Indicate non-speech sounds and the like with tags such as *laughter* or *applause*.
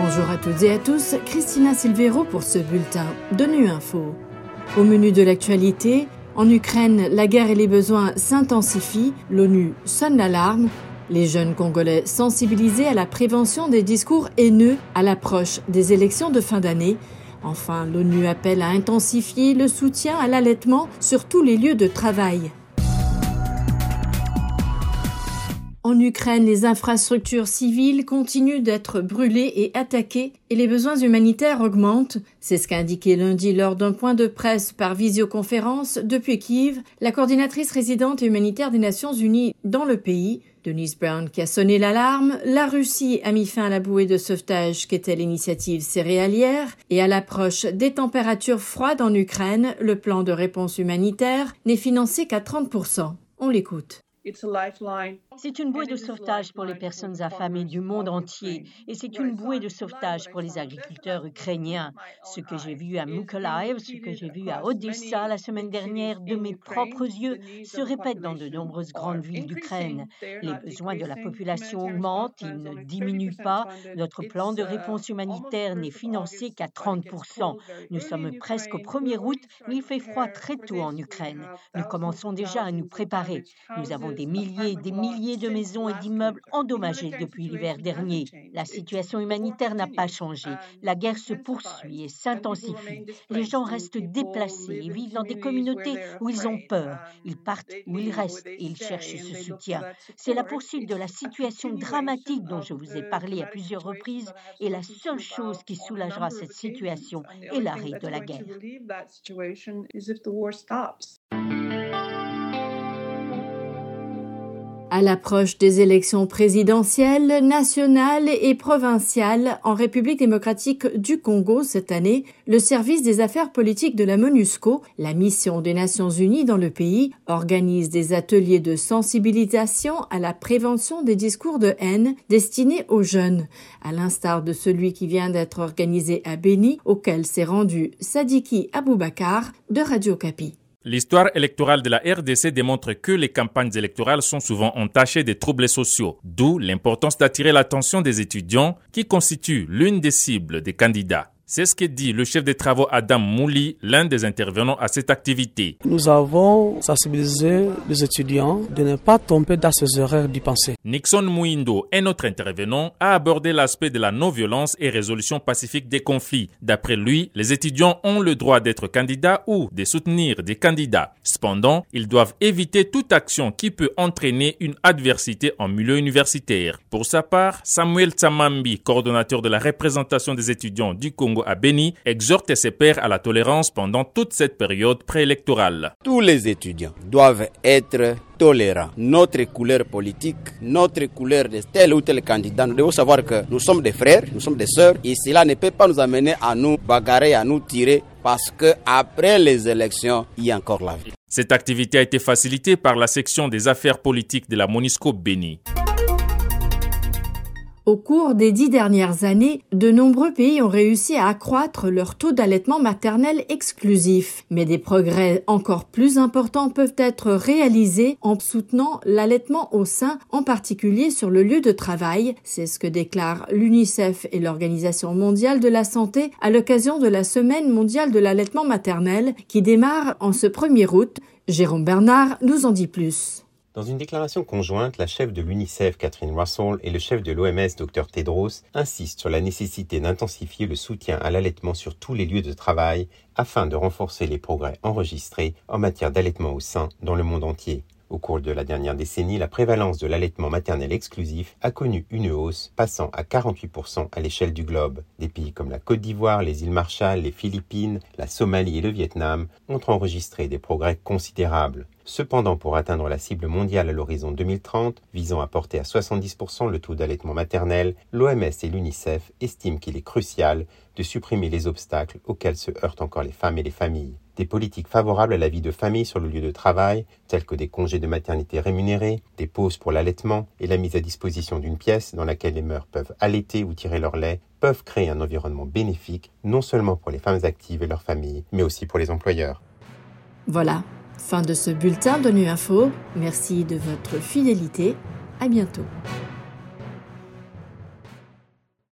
Bonjour à toutes et à tous, Christina Silvero pour ce bulletin de Nu Info. Au menu de l'actualité, en Ukraine, la guerre et les besoins s'intensifient, l'ONU sonne l'alarme, les jeunes Congolais sensibilisés à la prévention des discours haineux à l'approche des élections de fin d'année. Enfin, l'ONU appelle à intensifier le soutien à l'allaitement sur tous les lieux de travail. En Ukraine, les infrastructures civiles continuent d'être brûlées et attaquées et les besoins humanitaires augmentent. C'est ce qu'a indiqué lundi lors d'un point de presse par visioconférence depuis Kiev la coordinatrice résidente humanitaire des Nations Unies dans le pays, Denise Brown, qui a sonné l'alarme. La Russie a mis fin à la bouée de sauvetage qu'était l'initiative céréalière et à l'approche des températures froides en Ukraine, le plan de réponse humanitaire n'est financé qu'à 30%. On l'écoute. C'est une bouée de sauvetage pour les personnes affamées du monde entier et c'est une bouée de sauvetage pour les agriculteurs ukrainiens. Ce que j'ai vu à Mykolaiv, ce que j'ai vu à Odessa la semaine dernière de mes propres yeux se répète dans de nombreuses grandes villes d'Ukraine. Les besoins de la population augmentent, ils ne diminuent pas. Notre plan de réponse humanitaire n'est financé qu'à 30%. Nous sommes presque au 1er août, mais il fait froid très tôt en Ukraine. Nous commençons déjà à nous préparer. Nous avons des milliers et des milliers de maisons et d'immeubles endommagés depuis l'hiver dernier. La situation humanitaire n'a pas changé. La guerre se poursuit et s'intensifie. Les gens restent déplacés et vivent dans des communautés où ils ont peur. Ils partent où ils restent et ils cherchent ce soutien. C'est la poursuite de la *laughs* situation dramatique dont je vous ai parlé à plusieurs reprises et la seule chose qui soulagera cette situation est l'arrêt de la guerre. À l'approche des élections présidentielles, nationales et provinciales en République démocratique du Congo cette année, le service des affaires politiques de la MONUSCO, la mission des Nations Unies dans le pays, organise des ateliers de sensibilisation à la prévention des discours de haine destinés aux jeunes, à l'instar de celui qui vient d'être organisé à Beni, auquel s'est rendu Sadiki Aboubakar de Radio Capi. L'histoire électorale de la RDC démontre que les campagnes électorales sont souvent entachées de troubles sociaux, d'où l'importance d'attirer l'attention des étudiants qui constituent l'une des cibles des candidats. C'est ce que dit le chef des travaux Adam Mouli, l'un des intervenants à cette activité. Nous avons sensibilisé les étudiants de ne pas tomber dans ces erreurs du pensée. Nixon Mouindo, un autre intervenant, a abordé l'aspect de la non-violence et résolution pacifique des conflits. D'après lui, les étudiants ont le droit d'être candidats ou de soutenir des candidats. Cependant, ils doivent éviter toute action qui peut entraîner une adversité en milieu universitaire. Pour sa part, Samuel Tsamambi, coordonnateur de la représentation des étudiants du Congo, à Beni exhorte ses pairs à la tolérance pendant toute cette période préélectorale. Tous les étudiants doivent être tolérants. Notre couleur politique, notre couleur de tel ou tel candidat, nous devons savoir que nous sommes des frères, nous sommes des sœurs et cela ne peut pas nous amener à nous bagarrer, à nous tirer parce que après les élections, il y a encore la vie. Cette activité a été facilitée par la section des affaires politiques de la Monisco Beni. Au cours des dix dernières années, de nombreux pays ont réussi à accroître leur taux d'allaitement maternel exclusif. Mais des progrès encore plus importants peuvent être réalisés en soutenant l'allaitement au sein, en particulier sur le lieu de travail. C'est ce que déclarent l'UNICEF et l'Organisation mondiale de la santé à l'occasion de la Semaine mondiale de l'allaitement maternel qui démarre en ce 1er août. Jérôme Bernard nous en dit plus. Dans une déclaration conjointe, la chef de l'UNICEF, Catherine Russell, et le chef de l'OMS, Dr Tedros, insistent sur la nécessité d'intensifier le soutien à l'allaitement sur tous les lieux de travail afin de renforcer les progrès enregistrés en matière d'allaitement au sein dans le monde entier. Au cours de la dernière décennie, la prévalence de l'allaitement maternel exclusif a connu une hausse, passant à 48% à l'échelle du globe. Des pays comme la Côte d'Ivoire, les îles Marshall, les Philippines, la Somalie et le Vietnam ont enregistré des progrès considérables. Cependant, pour atteindre la cible mondiale à l'horizon 2030, visant à porter à 70% le taux d'allaitement maternel, l'OMS et l'UNICEF estiment qu'il est crucial de supprimer les obstacles auxquels se heurtent encore les femmes et les familles. Des politiques favorables à la vie de famille sur le lieu de travail, telles que des congés de maternité rémunérés, des pauses pour l'allaitement et la mise à disposition d'une pièce dans laquelle les mères peuvent allaiter ou tirer leur lait, peuvent créer un environnement bénéfique non seulement pour les femmes actives et leurs familles, mais aussi pour les employeurs. Voilà, Fin de ce bulletin de Nu Info. Merci de votre fidélité. À bientôt.